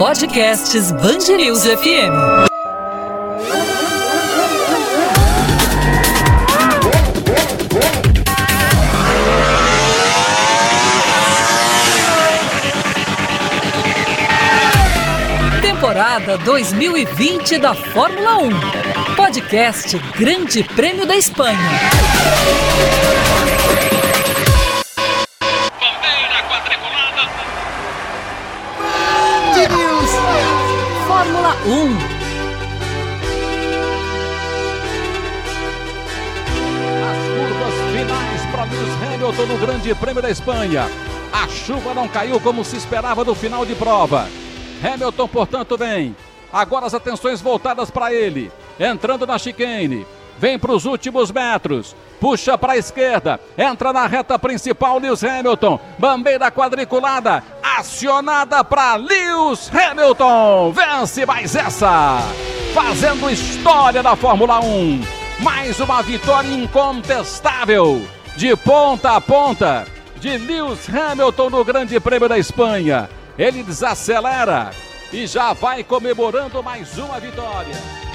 Podcasts Bangerils FM. Temporada 2020 da Fórmula 1. Podcast Grande Prêmio da Espanha. 1. As curvas finais para Lewis Hamilton no Grande Prêmio da Espanha. A chuva não caiu como se esperava no final de prova. Hamilton, portanto, vem. Agora as atenções voltadas para ele. Entrando na chicane. Vem para os últimos metros. Puxa para a esquerda. Entra na reta principal Lewis Hamilton. Bandeira quadriculada. Acionada para Lewis Hamilton. Vence mais essa. Fazendo história da Fórmula 1. Mais uma vitória incontestável. De ponta a ponta. De Lewis Hamilton no Grande Prêmio da Espanha. Ele desacelera e já vai comemorando mais uma vitória.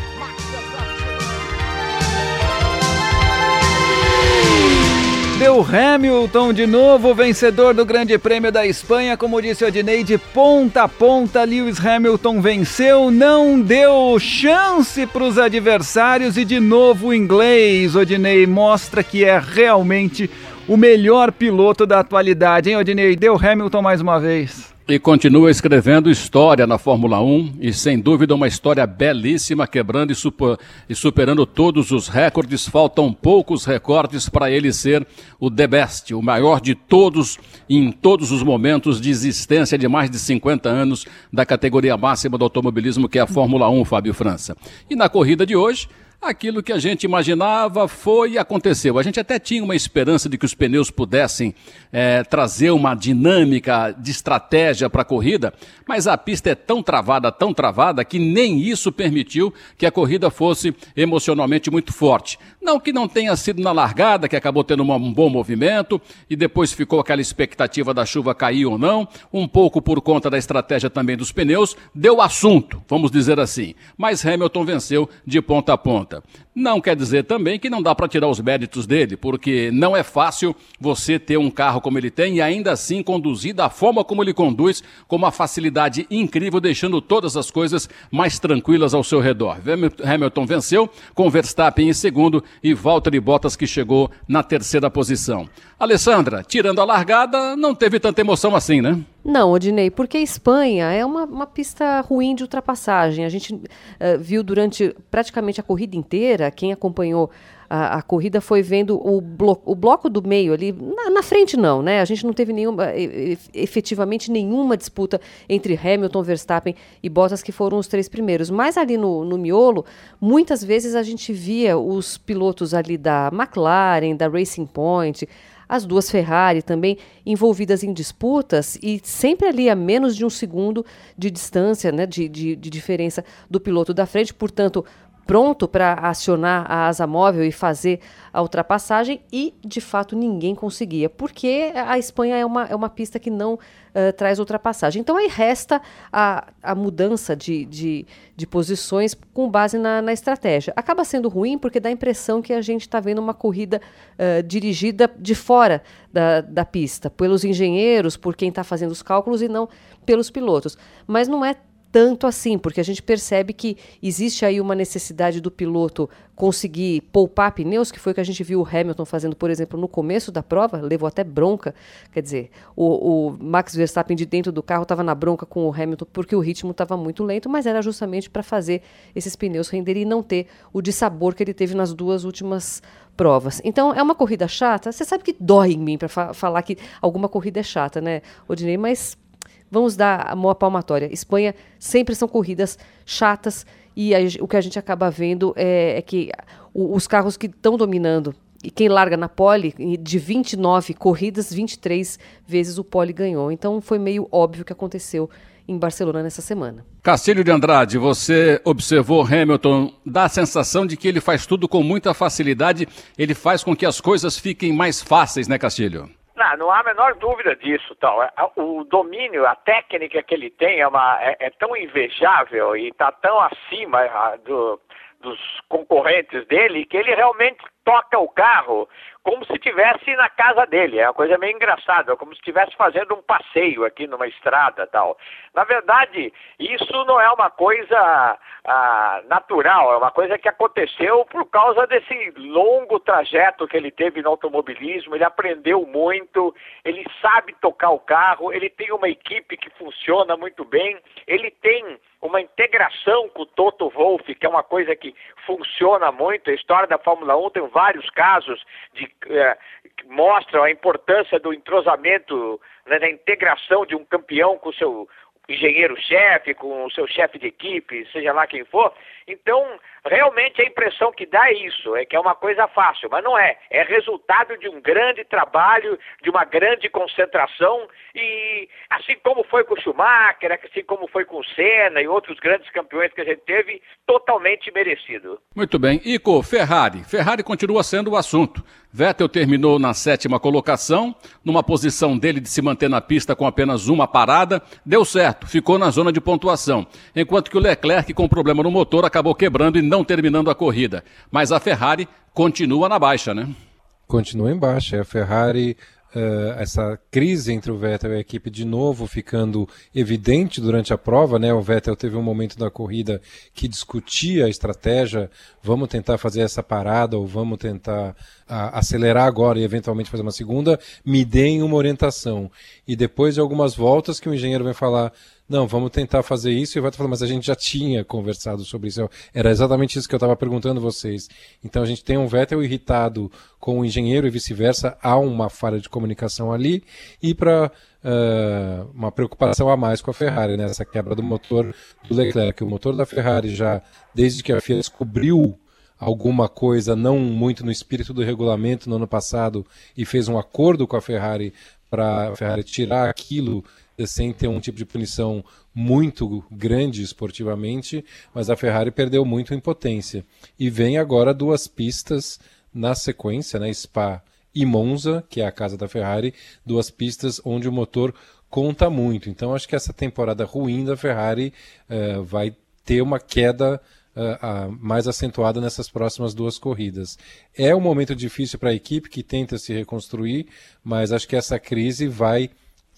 Deu Hamilton de novo, vencedor do Grande Prêmio da Espanha. Como disse o Odinei, de ponta a ponta, Lewis Hamilton venceu, não deu chance para os adversários e de novo o inglês, Odinei, mostra que é realmente o melhor piloto da atualidade, hein, Odinei? Deu Hamilton mais uma vez. E continua escrevendo história na Fórmula 1 e sem dúvida uma história belíssima, quebrando e, super, e superando todos os recordes. Faltam poucos recordes para ele ser o the best, o maior de todos em todos os momentos de existência de mais de 50 anos da categoria máxima do automobilismo que é a Fórmula 1, Fábio França. E na corrida de hoje, Aquilo que a gente imaginava foi e aconteceu. A gente até tinha uma esperança de que os pneus pudessem é, trazer uma dinâmica de estratégia para a corrida, mas a pista é tão travada, tão travada, que nem isso permitiu que a corrida fosse emocionalmente muito forte. Não que não tenha sido na largada, que acabou tendo um bom movimento, e depois ficou aquela expectativa da chuva cair ou não, um pouco por conta da estratégia também dos pneus, deu assunto, vamos dizer assim. Mas Hamilton venceu de ponta a ponta. Não quer dizer também que não dá para tirar os méritos dele, porque não é fácil você ter um carro como ele tem e ainda assim conduzir da forma como ele conduz, com uma facilidade incrível, deixando todas as coisas mais tranquilas ao seu redor. Hamilton venceu, com Verstappen em segundo e Valtteri Bottas que chegou na terceira posição. Alessandra, tirando a largada, não teve tanta emoção assim, né? Não, Odinei, porque a Espanha é uma, uma pista ruim de ultrapassagem. A gente uh, viu durante praticamente a corrida inteira, quem acompanhou a, a, corrida foi vendo o, blo o bloco do meio ali, na, na, frente não, né? A gente não teve nenhuma, efetivamente nenhuma disputa entre Hamilton, Verstappen e Bottas, que foram os três primeiros. Mas ali no, no miolo, muitas vezes a gente via os pilotos ali da McLaren, da Racing Point, as duas Ferrari também envolvidas em disputas e sempre ali a menos de um segundo de distância, né, de, de, de diferença do piloto da frente, portanto, pronto para acionar a asa móvel e fazer a ultrapassagem e, de fato, ninguém conseguia, porque a Espanha é uma, é uma pista que não uh, traz ultrapassagem. Então, aí resta a, a mudança de, de, de posições com base na, na estratégia. Acaba sendo ruim porque dá a impressão que a gente está vendo uma corrida uh, dirigida de fora da, da pista, pelos engenheiros, por quem está fazendo os cálculos e não pelos pilotos. Mas não é tanto assim, porque a gente percebe que existe aí uma necessidade do piloto conseguir poupar pneus, que foi o que a gente viu o Hamilton fazendo, por exemplo, no começo da prova, levou até bronca. Quer dizer, o, o Max Verstappen de dentro do carro estava na bronca com o Hamilton porque o ritmo estava muito lento, mas era justamente para fazer esses pneus renderem e não ter o dissabor que ele teve nas duas últimas provas. Então, é uma corrida chata. Você sabe que dói em mim para fa falar que alguma corrida é chata, né, Odinei? Mas Vamos dar uma palmatória. Espanha sempre são corridas chatas e a, o que a gente acaba vendo é, é que os carros que estão dominando e quem larga na pole, de 29 corridas, 23 vezes o pole ganhou. Então foi meio óbvio o que aconteceu em Barcelona nessa semana. Castilho de Andrade, você observou Hamilton, dá a sensação de que ele faz tudo com muita facilidade, ele faz com que as coisas fiquem mais fáceis, né, Castilho? Não, não há a menor dúvida disso. Tal. É, o domínio, a técnica que ele tem é, uma, é, é tão invejável e está tão acima do, dos concorrentes dele que ele realmente toca o carro como se estivesse na casa dele. É uma coisa meio engraçada, como se estivesse fazendo um passeio aqui numa estrada tal. Na verdade, isso não é uma coisa ah, natural, é uma coisa que aconteceu por causa desse longo trajeto que ele teve no automobilismo. Ele aprendeu muito, ele sabe tocar o carro, ele tem uma equipe que funciona muito bem, ele tem uma integração com o Toto Wolff, que é uma coisa que funciona muito. A história da Fórmula 1 tem vários casos de é, que mostram a importância do entrosamento, né, da integração de um campeão com o seu engenheiro-chefe, com o seu chefe de equipe, seja lá quem for. Então, realmente a impressão que dá é isso, é que é uma coisa fácil, mas não é. É resultado de um grande trabalho, de uma grande concentração e assim como foi com o Schumacher, assim como foi com o Senna e outros grandes campeões que a gente teve, totalmente merecido. Muito bem. Ico, Ferrari. Ferrari continua sendo o assunto. Vettel terminou na sétima colocação, numa posição dele de se manter na pista com apenas uma parada, deu certo, ficou na zona de pontuação, enquanto que o Leclerc com problema no motor acabou quebrando e não terminando a corrida. Mas a Ferrari continua na baixa, né? Continua em baixa. A Ferrari Uh, essa crise entre o Vettel e a equipe de novo ficando evidente durante a prova, né? O Vettel teve um momento da corrida que discutia a estratégia, vamos tentar fazer essa parada ou vamos tentar acelerar agora e eventualmente fazer uma segunda, me deem uma orientação. E depois de algumas voltas que o engenheiro vem falar, não, vamos tentar fazer isso, e o Vettel falou, mas a gente já tinha conversado sobre isso. Era exatamente isso que eu estava perguntando a vocês. Então a gente tem um Vettel irritado com o engenheiro e vice-versa, há uma falha de comunicação ali, e para uh, eh, uma preocupação a mais com a Ferrari, né? quebra do motor do Leclerc. O motor da Ferrari já, desde que a FIA descobriu alguma coisa não muito no espírito do regulamento no ano passado e fez um acordo com a Ferrari para a Ferrari tirar aquilo sem ter um tipo de punição muito grande esportivamente, mas a Ferrari perdeu muito em potência. E vem agora duas pistas na sequência, né, Spa e Monza, que é a casa da Ferrari, duas pistas onde o motor conta muito. Então acho que essa temporada ruim da Ferrari uh, vai ter uma queda uh, uh, mais acentuada nessas próximas duas corridas. É um momento difícil para a equipe que tenta se reconstruir, mas acho que essa crise vai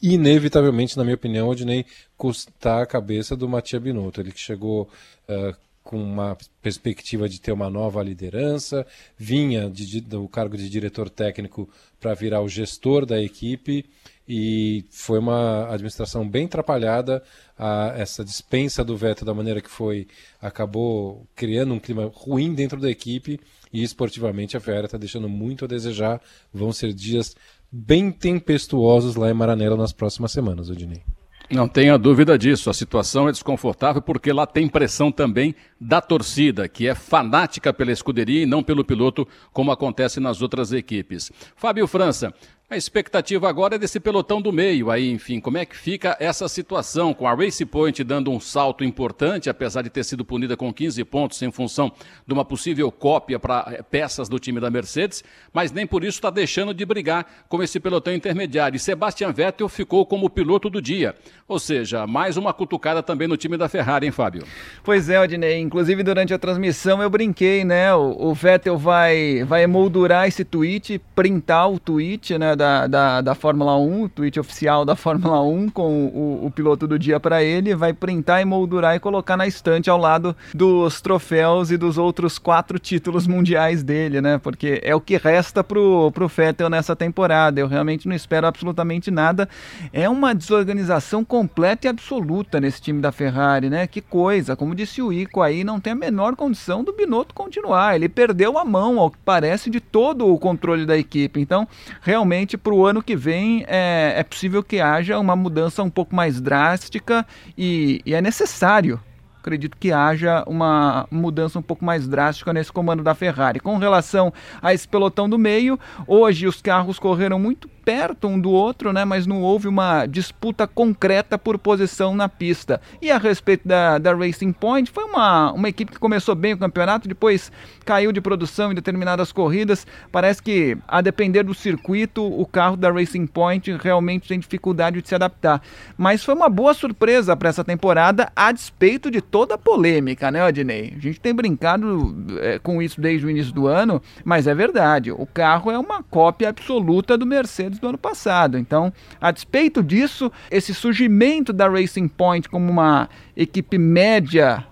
inevitavelmente, na minha opinião, Odinei custar a cabeça do Matia Binotto. Ele que chegou uh, com uma perspectiva de ter uma nova liderança, vinha de, do cargo de diretor técnico para virar o gestor da equipe e foi uma administração bem atrapalhada. A, essa dispensa do veto da maneira que foi acabou criando um clima ruim dentro da equipe e esportivamente a Ferrari está deixando muito a desejar. Vão ser dias bem tempestuosos lá em Maranello nas próximas semanas, Odinei. Não tenha dúvida disso. A situação é desconfortável porque lá tem pressão também da torcida, que é fanática pela escuderia e não pelo piloto, como acontece nas outras equipes. Fábio França, a expectativa agora é desse pelotão do meio. Aí, enfim, como é que fica essa situação com a Race Point dando um salto importante, apesar de ter sido punida com 15 pontos em função de uma possível cópia para eh, peças do time da Mercedes, mas nem por isso está deixando de brigar com esse pelotão intermediário. E Sebastian Vettel ficou como piloto do dia. Ou seja, mais uma cutucada também no time da Ferrari, hein, Fábio? Pois é, Odinei. Inclusive, durante a transmissão eu brinquei, né? O, Vettel vai, vai emoldurar esse tweet, printar o tweet, né? Da, da, da Fórmula 1, o tweet oficial da Fórmula 1 com o, o piloto do dia para ele, vai printar, emoldurar e colocar na estante ao lado dos troféus e dos outros quatro títulos mundiais dele, né? Porque é o que resta pro, pro Vettel nessa temporada. Eu realmente não espero absolutamente nada. É uma desorganização completa e absoluta nesse time da Ferrari, né? Que coisa. Como disse o Ico aí, não tem a menor condição do Binotto continuar. Ele perdeu a mão, ao que parece, de todo o controle da equipe. Então, realmente para o ano que vem é, é, possível que haja uma mudança um pouco mais drástica e, e é necessário acredito que haja uma mudança um pouco mais drástica nesse comando da Ferrari. Com relação a esse pelotão do meio, hoje os carros correram muito perto um do outro, né, mas não houve uma disputa concreta por posição na pista. E a respeito da, da Racing Point, foi uma, uma equipe que começou bem o campeonato, depois caiu de produção em determinadas corridas. Parece que, a depender do circuito, o carro da Racing Point realmente tem dificuldade de se adaptar. Mas foi uma boa surpresa para essa temporada, a despeito de toda a polêmica, né, Odinei? A gente tem brincado é, com isso desde o início do ano, mas é verdade. O carro é uma cópia absoluta do Mercedes do ano passado. Então, a despeito disso, esse surgimento da Racing Point como uma equipe média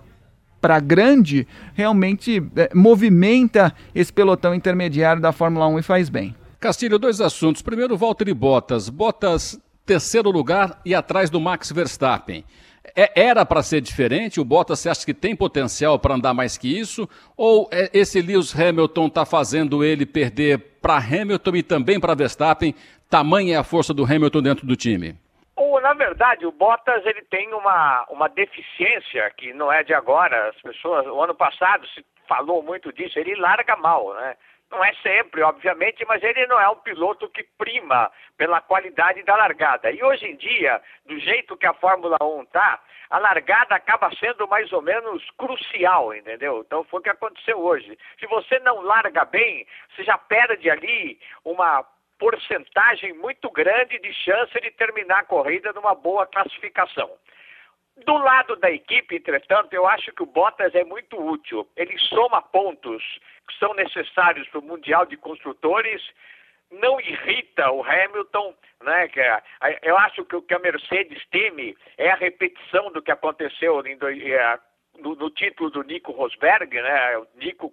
para grande realmente é, movimenta esse pelotão intermediário da Fórmula 1 e faz bem. Castilho, dois assuntos. Primeiro, Walter e Bottas. Bottas, terceiro lugar e atrás do Max Verstappen. É, era para ser diferente? O Bottas você acha que tem potencial para andar mais que isso? Ou é, esse Lewis Hamilton está fazendo ele perder para Hamilton e também para Verstappen? Tamanha é a força do Hamilton dentro do time? Ou, na verdade, o Bottas ele tem uma, uma deficiência que não é de agora. As pessoas, o ano passado se falou muito disso. Ele larga mal, né? Não é sempre, obviamente, mas ele não é um piloto que prima pela qualidade da largada. E hoje em dia, do jeito que a Fórmula 1 está, a largada acaba sendo mais ou menos crucial, entendeu? Então foi o que aconteceu hoje. Se você não larga bem, você já perde ali uma porcentagem muito grande de chance de terminar a corrida numa boa classificação. Do lado da equipe, entretanto, eu acho que o Bottas é muito útil. Ele soma pontos que são necessários para o Mundial de Construtores, não irrita o Hamilton, né? Eu acho que o que a Mercedes teme é a repetição do que aconteceu em eh, no, no, título do Nico Rosberg, né? O Nico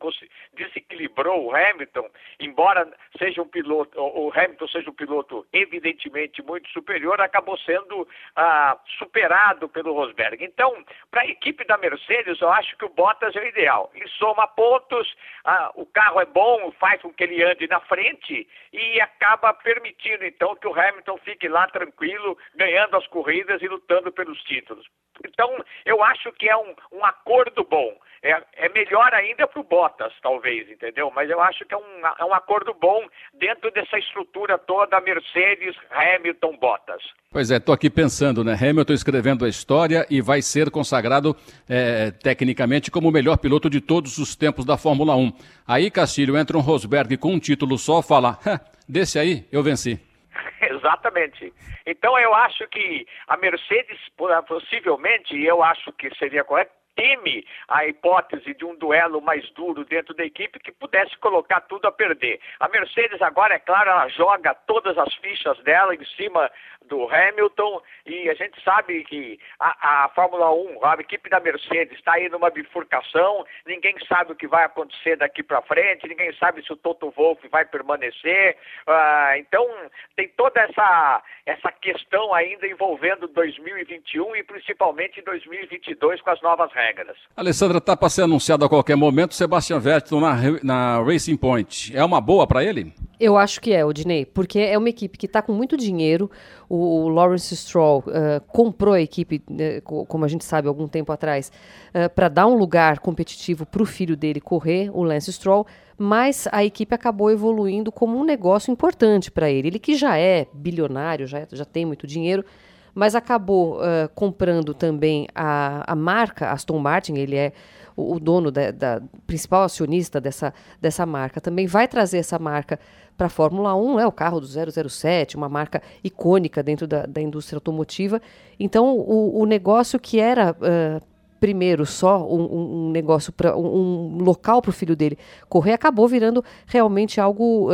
desequilibrou o Hamilton, embora seja um piloto, o Hamilton seja um piloto evidentemente muito superior, acabou sendo ah, superado pelo Rosberg. Então, para a equipe da Mercedes, eu acho que o Bottas é o ideal. Ele soma pontos, ah, o carro é bom, faz com que ele ande na frente e acaba permitindo então que o Hamilton fique lá tranquilo, ganhando as corridas e lutando pelos títulos. Então, eu acho que é um, um acordo bom. É, é melhor ainda para o Bottas, talvez, entendeu? Mas eu acho que é um, é um acordo bom dentro dessa estrutura toda Mercedes, Hamilton, Bottas. Pois é, estou aqui pensando, né? Hamilton escrevendo a história e vai ser consagrado é, tecnicamente como o melhor piloto de todos os tempos da Fórmula 1. Aí, Castilho, entra um Rosberg com um título só, fala, desse aí eu venci. Exatamente. Então eu acho que a Mercedes, possivelmente, eu acho que seria correto, teme a hipótese de um duelo mais duro dentro da equipe que pudesse colocar tudo a perder. A Mercedes agora, é claro, ela joga todas as fichas dela em cima do Hamilton e a gente sabe que a, a Fórmula 1, a equipe da Mercedes está aí numa bifurcação, ninguém sabe o que vai acontecer daqui para frente, ninguém sabe se o Toto Wolff vai permanecer, uh, então tem toda essa, essa questão ainda envolvendo 2021 e principalmente 2022 com as novas regras. Alessandra, está para ser anunciado a qualquer momento Sebastian Vettel na, na Racing Point, é uma boa para ele? Eu acho que é, Odinei, porque é uma equipe que está com muito dinheiro. O, o Lawrence Stroll uh, comprou a equipe, uh, como a gente sabe, algum tempo atrás, uh, para dar um lugar competitivo para o filho dele correr, o Lance Stroll. Mas a equipe acabou evoluindo como um negócio importante para ele. Ele que já é bilionário, já, já tem muito dinheiro, mas acabou comprando também a, a marca Aston Martin. Ele é o, o dono da, da, principal acionista dessa, dessa marca. Também vai trazer essa marca para a Fórmula 1, é o carro do 007, uma marca icônica dentro da, da indústria automotiva. Então, o, o negócio que era uh, primeiro só um, um negócio para um, um, local para o filho dele correr acabou virando realmente algo uh,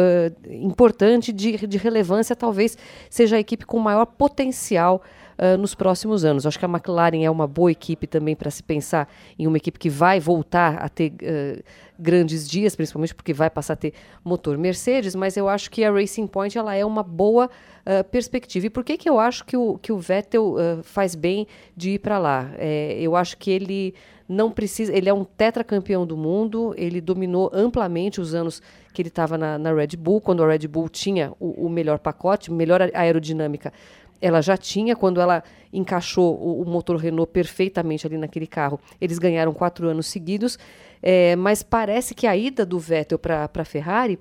importante de, de relevância talvez seja a equipe com maior potencial uh, nos próximos anos. Acho que a McLaren é uma boa equipe também para se pensar em uma equipe que vai voltar a ter uh, grandes dias, principalmente porque vai passar a ter motor Mercedes, mas eu acho que a Racing Point ela é uma boa uh, perspectiva. E por que, que eu acho que o, que o Vettel faz bem de ir para lá? É, eu acho que ele não precisa. Ele é um tetracampeão do mundo, ele dominou amplamente os anos que ele estava na, na, Red Bull, quando a Red Bull tinha o, o melhor pacote, melhor aerodinâmica ela já tinha, quando ela encaixou o, o motor Renault perfeitamente ali naquele carro, eles ganharam quatro anos seguidos, é, mas parece que a ida do Vettel para a Ferrari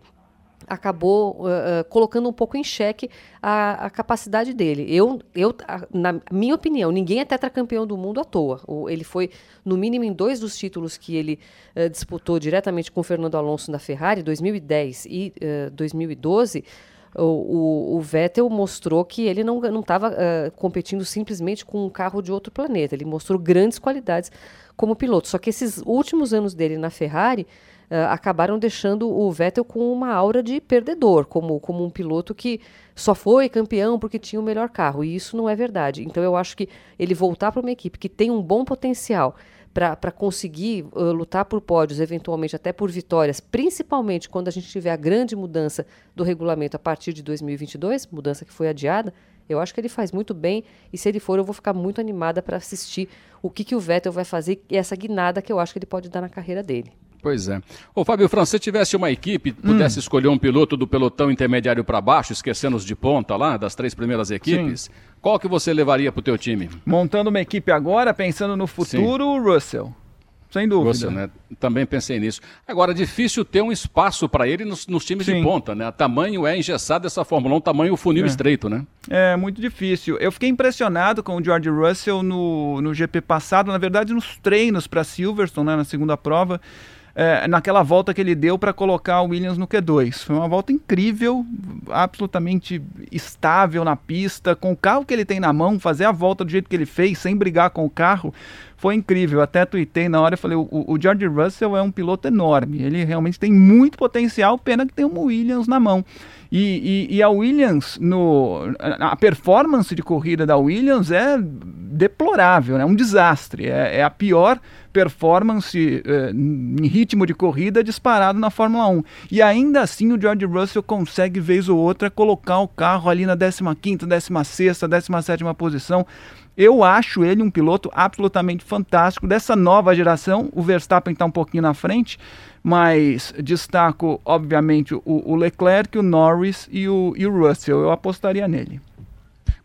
acabou uh, uh, colocando um pouco em xeque a, a, capacidade dele. Eu, eu, a, na minha opinião, ninguém é tetracampeão do mundo à toa. O, ele foi, no mínimo, em dois dos títulos que ele uh, disputou diretamente com Fernando Alonso na Ferrari, 2010 e 2012. O, o, o, Vettel mostrou que ele não estava competindo simplesmente com um carro de outro planeta. Ele mostrou grandes qualidades como piloto. Só que esses últimos anos dele na Ferrari uh, acabaram deixando o Vettel com uma aura de perdedor, como, como um piloto que só foi campeão porque tinha o melhor carro. E isso não é verdade. Então eu acho que ele voltar para uma equipe que tem um bom potencial para conseguir uh, lutar por pódios, eventualmente até por vitórias, principalmente quando a gente tiver a grande mudança do regulamento a partir de 2022, mudança que foi adiada, eu acho que ele faz muito bem e se ele for, eu vou ficar muito animada para assistir o que, que o Vettel vai fazer e essa guinada que eu acho que ele pode dar na carreira dele. Pois é. Ô Fábio Fran, se tivesse uma equipe, pudesse hum. escolher um piloto do pelotão intermediário para baixo, esquecendo os de ponta lá, das três primeiras equipes, Sim. qual que você levaria para o teu time? Montando uma equipe agora, pensando no futuro, o Russell. Sem dúvida. Russell, né? Também pensei nisso. Agora, difícil ter um espaço para ele nos, nos times Sim. de ponta, né? O tamanho é engessado essa Fórmula 1, tamanho funil é. estreito, né? É, muito difícil. Eu fiquei impressionado com o George Russell no, no GP passado, na verdade, nos treinos para Silverstone, né, na segunda prova é, naquela volta que ele deu para colocar o Williams no Q2. Foi uma volta incrível, absolutamente estável na pista, com o carro que ele tem na mão, fazer a volta do jeito que ele fez, sem brigar com o carro, foi incrível. Até tuitei na hora e falei: o, o George Russell é um piloto enorme, ele realmente tem muito potencial, pena que tem um Williams na mão. E, e, e, a Williams, no, a performance de corrida da Williams é deplorável, é né? um desastre. É, é, a pior performance é, em ritmo de corrida disparado na Fórmula 1. E ainda assim o George Russell consegue, vez ou outra, colocar o carro ali na 15ª, 16ª, 17ª posição. Eu acho ele um piloto absolutamente fantástico dessa nova geração. O Verstappen está um pouquinho na frente, mas destaco, obviamente, o, o Leclerc, o Norris e o, e o Russell. Eu apostaria nele.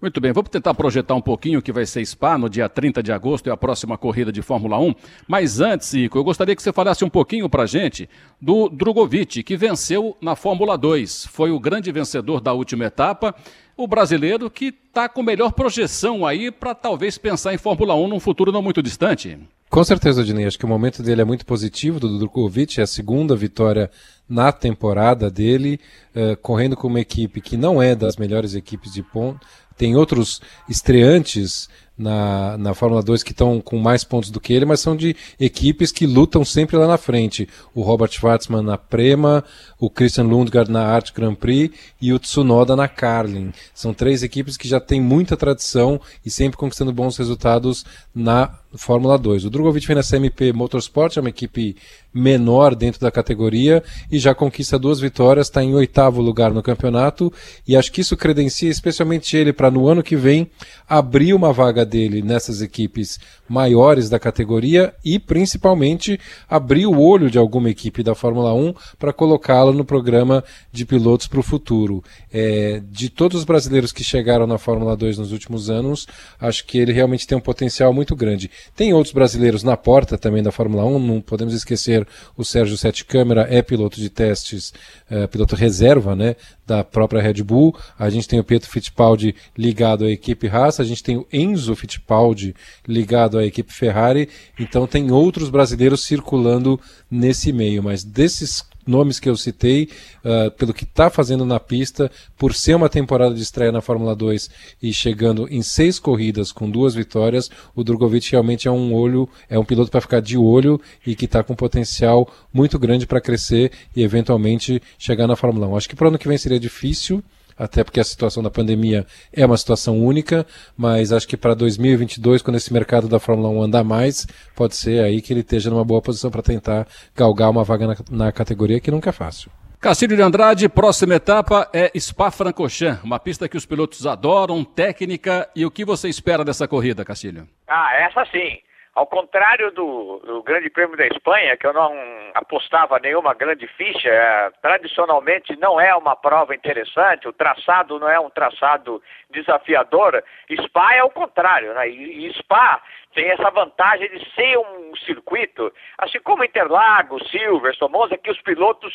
Muito bem, vamos tentar projetar um pouquinho o que vai ser Spa no dia 30 de agosto, é a próxima corrida de Fórmula 1. Mas antes, Ico, eu gostaria que você falasse um pouquinho pra gente do Drogovic, que venceu na Fórmula 2. Foi o grande vencedor da última etapa, o brasileiro que está com melhor projeção aí para talvez pensar em Fórmula 1 num futuro não muito distante. Com certeza, Dinei. Acho que o momento dele é muito positivo, do Drogovic. É a segunda vitória na temporada dele, uh, correndo com uma equipe que não é das melhores equipes de ponto. Tem outros estreantes na, na Fórmula 2 que estão com mais pontos do que ele, mas são de equipes que lutam sempre lá na frente. O Robert Schwartzman na Prema, o Christian Lundgaard na Art Grand Prix e o Tsunoda na Carlin. São três equipes que já têm muita tradição e sempre conquistando bons resultados na Fórmula 2. O Drogovic vem nessa MP Motorsport, é uma equipe menor dentro da categoria e já conquista duas vitórias, está em oitavo lugar no campeonato e acho que isso credencia especialmente ele para no ano que vem abrir uma vaga dele nessas equipes maiores da categoria e principalmente abrir o olho de alguma equipe da Fórmula 1 para colocá-lo no programa de pilotos para o futuro. É, de todos os brasileiros que chegaram na Fórmula 2 nos últimos anos, acho que ele realmente tem um potencial muito grande. Tem outros brasileiros na porta também da Fórmula 1, não podemos esquecer o Sérgio Sete Câmara, é piloto de testes, é, piloto reserva, né, da própria Red Bull. A gente tem o Pietro Fittipaldi ligado à equipe Haas, a gente tem o Enzo Fittipaldi ligado à equipe Ferrari, então tem outros brasileiros circulando nesse meio, mas desses nomes que eu citei, uh, pelo que está fazendo na pista, por ser uma temporada de estreia na Fórmula 2 e chegando em seis corridas com duas vitórias, o Drogovic realmente é um olho, é um piloto para ficar de olho e que está com potencial muito grande para crescer e eventualmente chegar na Fórmula 1. Acho que para o ano que vem seria difícil até porque a situação da pandemia é uma situação única, mas acho que para 2022, quando esse mercado da Fórmula 1 andar mais, pode ser aí que ele esteja numa boa posição para tentar galgar uma vaga na, na, categoria que nunca é fácil. Castilho de Andrade, próxima etapa é Spa-Francorchamps, uma pista que os pilotos adoram, técnica, e o que você espera dessa corrida, Castilho? Ah, essa sim. Ao contrário do, do, Grande Prêmio da Espanha, que eu não apostava nenhuma grande ficha, é, tradicionalmente não é uma prova interessante, o traçado não é um traçado desafiador. Spa é o contrário, né? E, e Spa tem essa vantagem de ser um circuito, assim como Interlagos, Silverstone, Monza, que os pilotos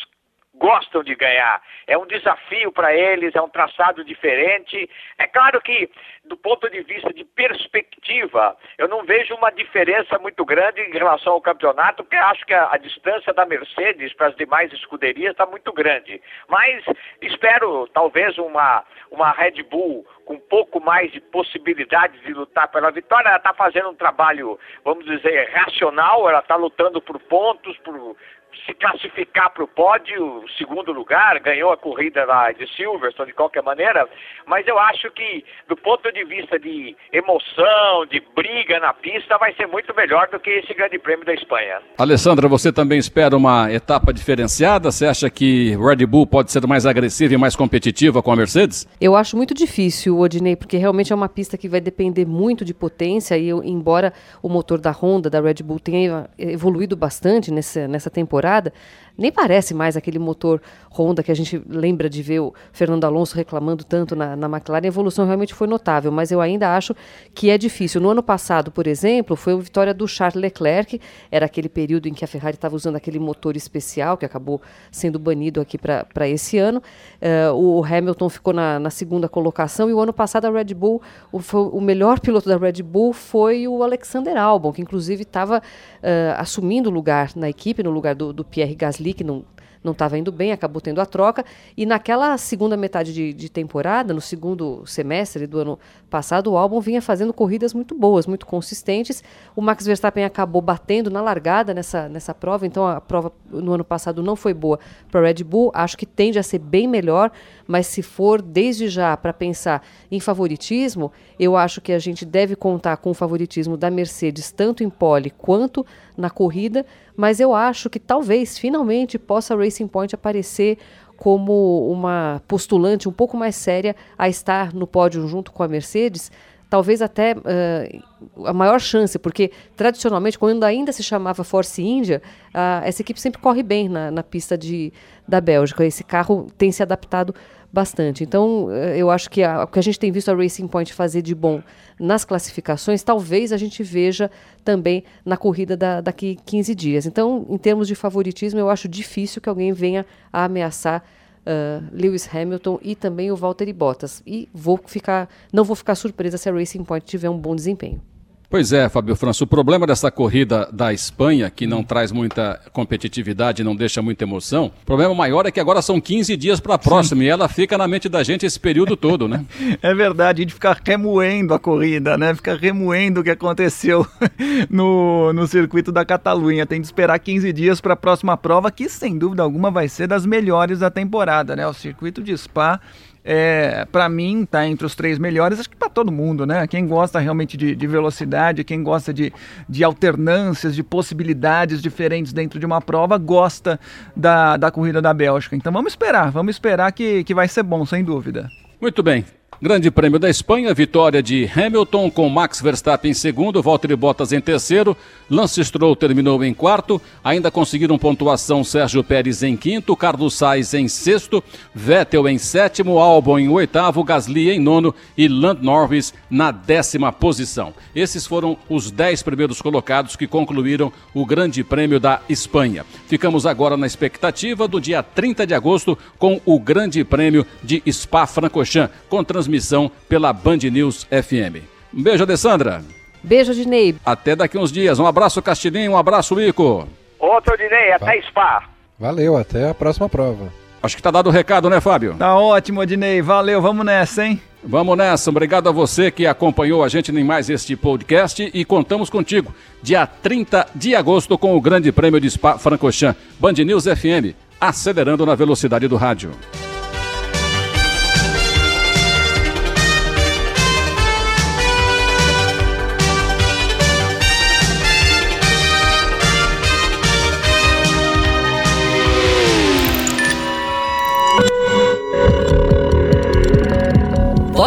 gostam de ganhar. É um desafio para eles, é um traçado diferente. É claro que, do ponto de vista de perspectiva, eu não vejo uma diferença muito grande em relação ao campeonato, porque acho que a, a distância da Mercedes para as demais escuderias está muito grande. Mas espero, talvez, uma, uma Red Bull com um pouco mais de possibilidades de lutar pela vitória. Ela está fazendo um trabalho, vamos dizer, racional, ela está lutando por pontos, por se classificar para o pódio, segundo lugar, ganhou a corrida lá de Silverstone de qualquer maneira, mas eu acho que do ponto de vista de emoção, de briga na pista, vai ser muito melhor do que esse Grande Prêmio da Espanha. Alessandra, você também espera uma etapa diferenciada? Você acha que Red Bull pode ser mais agressiva e mais competitiva com a Mercedes? Eu acho muito difícil, Odinei, porque realmente é uma pista que vai depender muito de potência e embora o motor da Honda, da Red Bull tenha evoluído bastante nessa, nessa temporada, temporada, nem parece mais aquele motor Honda que a gente lembra de ver o Fernando Alonso reclamando tanto na, na McLaren. A evolução realmente foi notável, mas eu ainda acho que é difícil. No ano passado, por exemplo, foi a vitória do Charles Leclerc, era aquele período em que a Ferrari estava usando aquele motor especial que acabou sendo banido aqui para esse ano. Uh, o Hamilton ficou na, na, segunda colocação e o ano passado a Red Bull, o, o melhor piloto da Red Bull foi o Alexander Albon, que inclusive estava uh, assumindo lugar na equipe, no lugar do, do Pierre Gasly, que não não estava indo bem, acabou tendo a troca. E naquela segunda metade de, de, temporada, no segundo semestre do ano passado, o álbum vinha fazendo corridas muito boas, muito consistentes. O Max Verstappen acabou batendo na largada nessa, nessa prova, então a prova no ano passado não foi boa para Red Bull. Acho que tende a ser bem melhor, mas se for desde já para pensar em favoritismo, eu acho que a gente deve contar com o favoritismo da Mercedes, tanto em pole quanto na corrida. Mas eu acho que talvez finalmente possa a Racing Point aparecer como uma postulante um pouco mais séria a estar no pódio junto com a Mercedes, talvez até uh, a maior chance, porque tradicionalmente, quando ainda se chamava Force India, uh, essa equipe sempre corre bem na, na pista de, da Bélgica. Esse carro tem se adaptado bastante. Então, eh, eu acho que o que a gente tem visto a Racing Point fazer de bom nas classificações, talvez a gente veja também na corrida da, daqui 15 dias. Então, em termos de favoritismo, eu acho difícil que alguém venha a ameaçar uh, Lewis Hamilton e também o Valtteri Bottas. E vou ficar, não vou ficar surpresa se a Racing Point tiver um bom desempenho. Pois é, Fábio França, o problema dessa corrida da Espanha, que não traz muita competitividade, não deixa muita emoção, o problema maior é que agora são 15 dias para a próxima e ela fica na mente da gente esse período todo, né? É verdade, a gente fica remoendo a corrida, né? Fica remoendo o que aconteceu no, no circuito da Catalunha. Tem de esperar 15 dias para a próxima prova, que sem dúvida alguma vai ser das melhores da temporada, né? O circuito de Spa é, para mim, tá entre os três melhores, acho que para todo mundo, né? Quem gosta realmente de, de, velocidade, quem gosta de, de alternâncias, de possibilidades diferentes dentro de uma prova, gosta da, da corrida da Bélgica. Então vamos esperar, vamos esperar que, que vai ser bom, sem dúvida. Muito bem. Grande Prêmio da Espanha, vitória de Hamilton com Max Verstappen em segundo, Valtteri Bottas em terceiro, Lance Stroll terminou em quarto, ainda conseguiram pontuação Sérgio Pérez em quinto, Carlos Sainz em sexto, Vettel em sétimo, Albon em oitavo, Gasly em nono e Land Norris na décima posição. Esses foram os dez primeiros colocados que concluíram o Grande Prêmio da Espanha. Ficamos agora na expectativa do dia 30 de agosto com o Grande Prêmio de Spa-Francorchamps, com transmissão pela Band News FM. Um beijo, Alessandra. Beijo, Dinei. Até daqui uns dias. Um abraço, Castilhinho. Um abraço, Ico. Outro, Dinei. Até Spa. Valeu, até a próxima prova. Acho que tá dado o recado, né, Fábio? Tá ótimo, Dinei. Valeu, vamos nessa, hein? Vamos nessa. Obrigado a você que acompanhou a gente em mais este podcast e contamos contigo dia 30 de agosto com o Grande Prêmio de Spa Francorchamps. Band News FM, acelerando na velocidade do rádio.